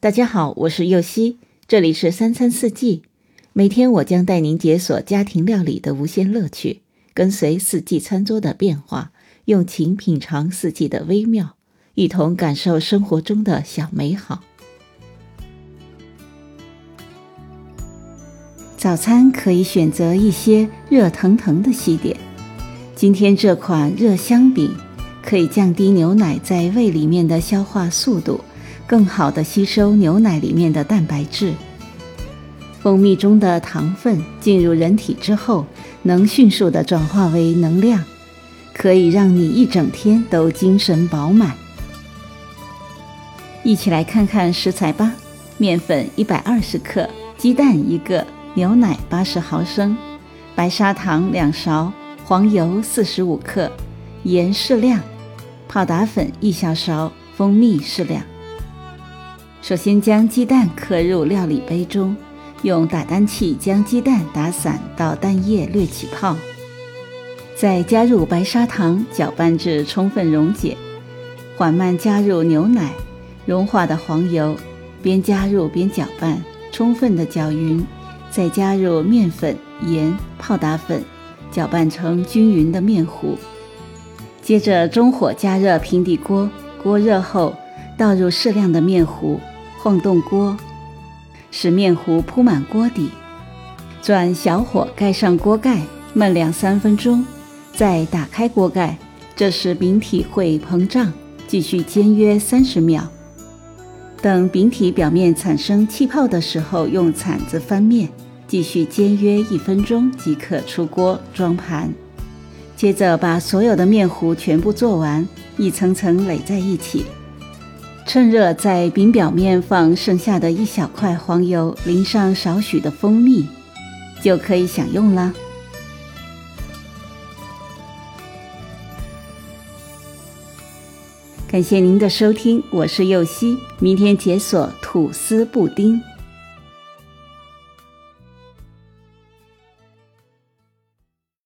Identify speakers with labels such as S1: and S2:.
S1: 大家好，我是右希，这里是三餐四季。每天我将带您解锁家庭料理的无限乐趣，跟随四季餐桌的变化，用情品尝四季的微妙，一同感受生活中的小美好。早餐可以选择一些热腾腾的西点。今天这款热香饼可以降低牛奶在胃里面的消化速度。更好的吸收牛奶里面的蛋白质。蜂蜜中的糖分进入人体之后，能迅速的转化为能量，可以让你一整天都精神饱满。一起来看看食材吧：面粉一百二十克，鸡蛋一个，牛奶八十毫升，白砂糖两勺，黄油四十五克，盐适量，泡打粉一小勺，蜂蜜适量。首先将鸡蛋刻入料理杯中，用打蛋器将鸡蛋打散到蛋液略起泡，再加入白砂糖搅拌至充分溶解，缓慢加入牛奶、融化的黄油，边加入边搅拌，充分的搅匀，再加入面粉、盐、泡打粉，搅拌成均匀的面糊。接着中火加热平底锅，锅热后倒入适量的面糊。晃动锅，使面糊铺满锅底，转小火盖上锅盖，焖两三分钟，再打开锅盖。这时饼体会膨胀，继续煎约三十秒。等饼体表面产生气泡的时候，用铲子翻面，继续煎约一分钟即可出锅装盘。接着把所有的面糊全部做完，一层层垒在一起。趁热，在饼表面放剩下的一小块黄油，淋上少许的蜂蜜，就可以享用了。感谢您的收听，我是右希，明天解锁吐司布丁。